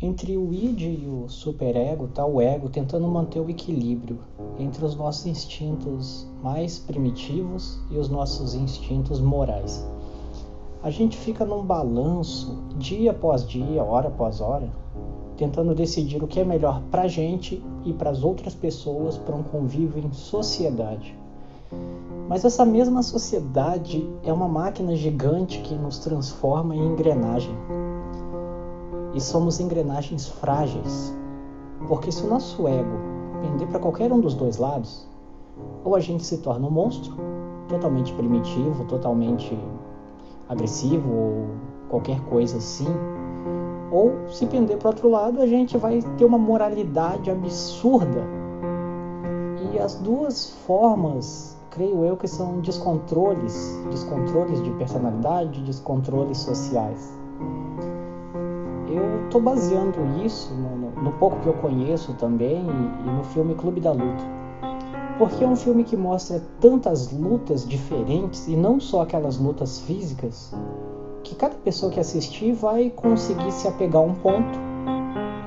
Entre o id e o superego está o ego tentando manter o equilíbrio entre os nossos instintos mais primitivos e os nossos instintos morais. A gente fica num balanço dia após dia, hora após hora, tentando decidir o que é melhor para a gente e para as outras pessoas para um convívio em sociedade. Mas essa mesma sociedade é uma máquina gigante que nos transforma em engrenagem e somos engrenagens frágeis. Porque se o nosso ego pender para qualquer um dos dois lados, ou a gente se torna um monstro, totalmente primitivo, totalmente agressivo ou qualquer coisa assim, ou se pender para outro lado, a gente vai ter uma moralidade absurda. E as duas formas, creio eu, que são descontroles, descontroles de personalidade, descontroles sociais estou baseando isso no, no, no, pouco que eu conheço também e, e no filme Clube da Luta. Porque é um filme que mostra tantas lutas diferentes e não só aquelas lutas físicas, que cada pessoa que assistir vai conseguir se apegar a um ponto,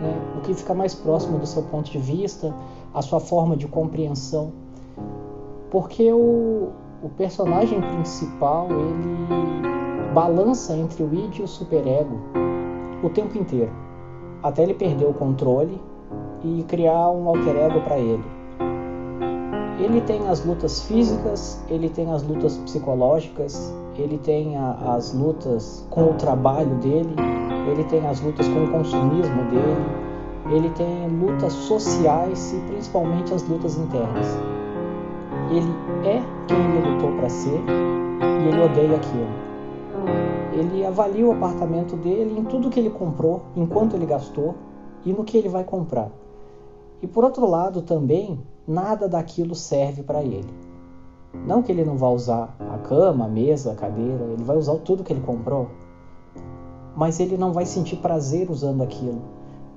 né, o que fica mais próximo do seu ponto de vista, a sua forma de compreensão. Porque o, o personagem principal ele balança entre o id e o superego o tempo inteiro, até ele perder o controle e criar um alter ego para ele. Ele tem as lutas físicas, ele tem as lutas psicológicas, ele tem a, as lutas com o trabalho dele, ele tem as lutas com o consumismo dele, ele tem lutas sociais e principalmente as lutas internas. Ele é quem ele lutou para ser e ele odeia aquilo ele avalia o apartamento dele em tudo que ele comprou, em quanto ele gastou e no que ele vai comprar. E por outro lado também, nada daquilo serve para ele. Não que ele não vá usar a cama, a mesa, a cadeira, ele vai usar tudo que ele comprou, mas ele não vai sentir prazer usando aquilo,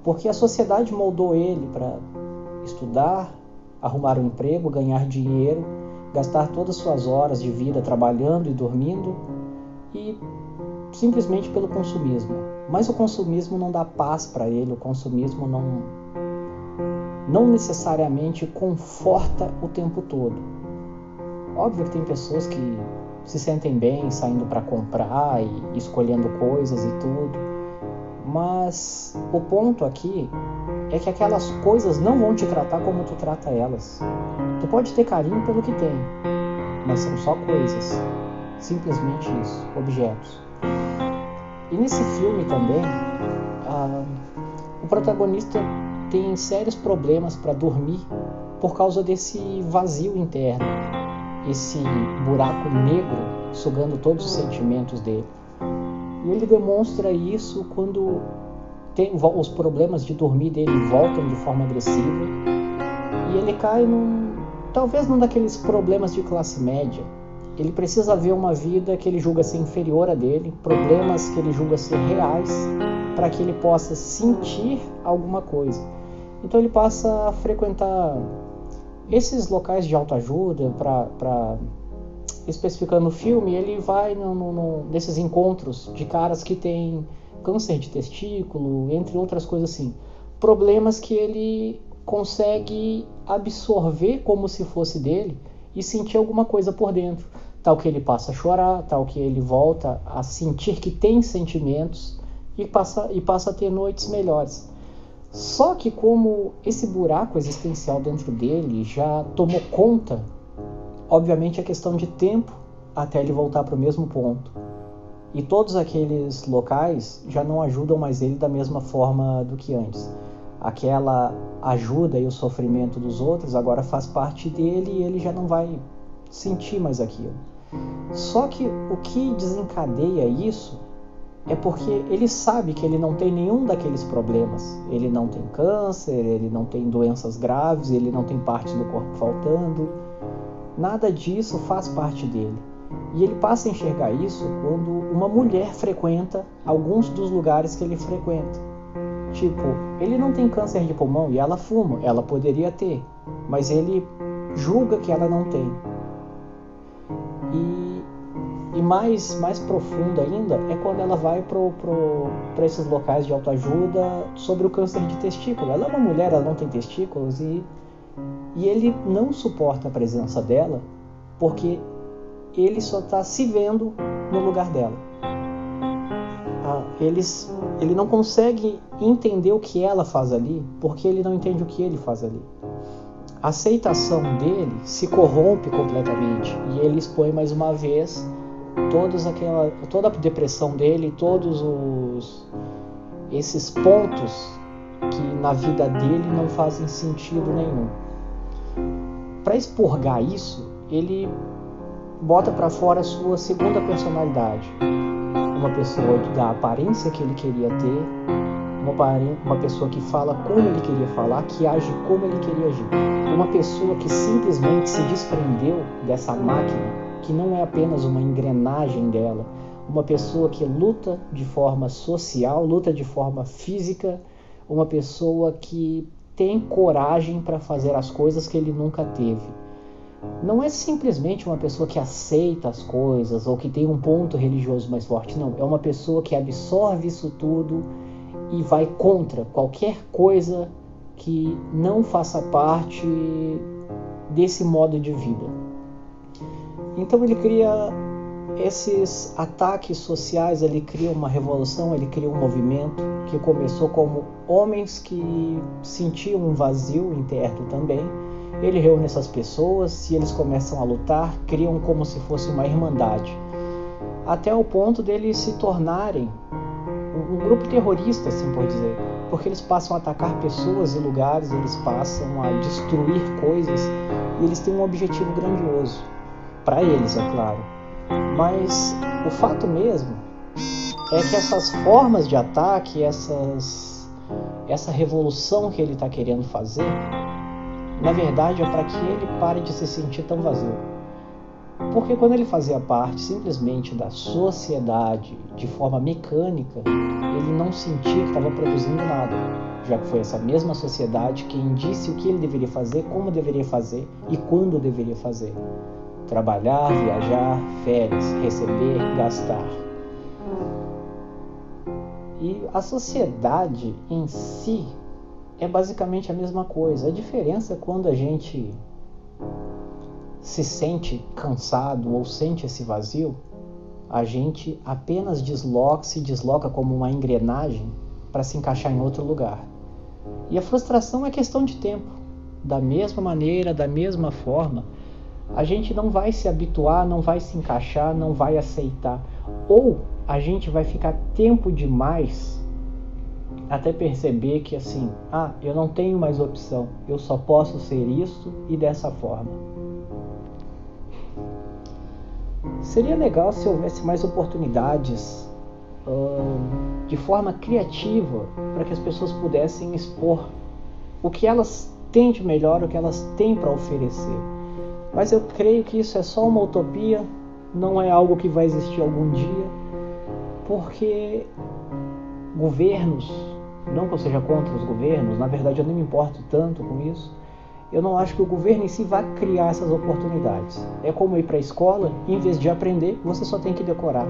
porque a sociedade moldou ele para estudar, arrumar um emprego, ganhar dinheiro, gastar todas as suas horas de vida trabalhando e dormindo e simplesmente pelo consumismo. Mas o consumismo não dá paz para ele, o consumismo não não necessariamente conforta o tempo todo. Óbvio que tem pessoas que se sentem bem saindo para comprar e escolhendo coisas e tudo, mas o ponto aqui é que aquelas coisas não vão te tratar como tu trata elas. Tu pode ter carinho pelo que tem, mas são só coisas, simplesmente isso, objetos. E nesse filme também, o protagonista tem sérios problemas para dormir por causa desse vazio interno, esse buraco negro sugando todos os sentimentos dele. E ele demonstra isso quando tem, os problemas de dormir dele voltam de forma agressiva e ele cai num, talvez num daqueles problemas de classe média ele precisa ver uma vida que ele julga ser inferior a dele, problemas que ele julga ser reais, para que ele possa sentir alguma coisa. Então ele passa a frequentar esses locais de autoajuda, para especificando o filme, ele vai no, no, no, nesses encontros de caras que têm câncer de testículo, entre outras coisas assim. Problemas que ele consegue absorver como se fosse dele e sentir alguma coisa por dentro. Tal que ele passa a chorar, tal que ele volta a sentir que tem sentimentos e passa, e passa a ter noites melhores. Só que como esse buraco existencial dentro dele já tomou conta, obviamente é questão de tempo até ele voltar para o mesmo ponto. E todos aqueles locais já não ajudam mais ele da mesma forma do que antes aquela ajuda e o sofrimento dos outros agora faz parte dele e ele já não vai sentir mais aquilo. Só que o que desencadeia isso é porque ele sabe que ele não tem nenhum daqueles problemas. Ele não tem câncer, ele não tem doenças graves, ele não tem parte do corpo faltando. Nada disso faz parte dele. E ele passa a enxergar isso quando uma mulher frequenta alguns dos lugares que ele frequenta. Tipo, ele não tem câncer de pulmão e ela fuma, ela poderia ter, mas ele julga que ela não tem. E mais, mais profundo ainda é quando ela vai para esses locais de autoajuda sobre o câncer de testículo. Ela é uma mulher, ela não tem testículos e, e ele não suporta a presença dela porque ele só está se vendo no lugar dela. Ah, eles, ele não consegue entender o que ela faz ali porque ele não entende o que ele faz ali a aceitação dele se corrompe completamente e ele expõe mais uma vez todos aquela, toda a depressão dele, todos os esses pontos que na vida dele não fazem sentido nenhum. Para expurgar isso, ele bota para fora a sua segunda personalidade, uma pessoa da aparência que ele queria ter, uma, uma pessoa que fala como ele queria falar, que age como ele queria agir. Uma pessoa que simplesmente se desprendeu dessa máquina, que não é apenas uma engrenagem dela. Uma pessoa que luta de forma social, luta de forma física, uma pessoa que tem coragem para fazer as coisas que ele nunca teve. Não é simplesmente uma pessoa que aceita as coisas ou que tem um ponto religioso mais forte, não. É uma pessoa que absorve isso tudo e vai contra qualquer coisa que não faça parte desse modo de vida. Então ele cria esses ataques sociais, ele cria uma revolução, ele cria um movimento que começou como homens que sentiam um vazio interno também. Ele reúne essas pessoas e eles começam a lutar, criam como se fosse uma irmandade, até o ponto deles se tornarem um grupo terrorista, assim por dizer, porque eles passam a atacar pessoas e lugares, eles passam a destruir coisas. E eles têm um objetivo grandioso para eles, é claro. Mas o fato mesmo é que essas formas de ataque, essas, essa revolução que ele está querendo fazer, na verdade é para que ele pare de se sentir tão vazio. Porque quando ele fazia parte simplesmente da sociedade de forma mecânica, ele não sentia que estava produzindo nada, já que foi essa mesma sociedade quem disse o que ele deveria fazer, como deveria fazer e quando deveria fazer. Trabalhar, viajar, férias, receber, gastar. E a sociedade em si é basicamente a mesma coisa. A diferença é quando a gente se sente cansado ou sente esse vazio, a gente apenas desloca, se desloca como uma engrenagem para se encaixar em outro lugar. E a frustração é questão de tempo. Da mesma maneira, da mesma forma, a gente não vai se habituar, não vai se encaixar, não vai aceitar. Ou a gente vai ficar tempo demais até perceber que assim, ah, eu não tenho mais opção, eu só posso ser isso e dessa forma. Seria legal se houvesse mais oportunidades uh, de forma criativa para que as pessoas pudessem expor o que elas têm de melhor, o que elas têm para oferecer. Mas eu creio que isso é só uma utopia, não é algo que vai existir algum dia, porque governos, não que eu seja contra os governos, na verdade eu nem me importo tanto com isso, eu não acho que o governo em si vai criar essas oportunidades. É como ir para a escola, em vez de aprender, você só tem que decorar.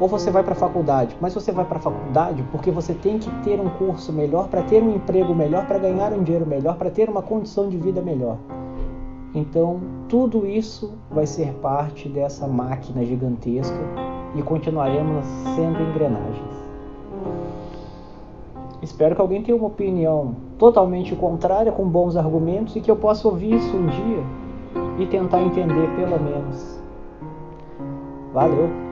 Ou você vai para a faculdade, mas você vai para a faculdade porque você tem que ter um curso melhor para ter um emprego melhor, para ganhar um dinheiro melhor, para ter uma condição de vida melhor. Então, tudo isso vai ser parte dessa máquina gigantesca e continuaremos sendo engrenagens. Espero que alguém tenha uma opinião totalmente contrária, com bons argumentos, e que eu possa ouvir isso um dia e tentar entender pelo menos. Valeu!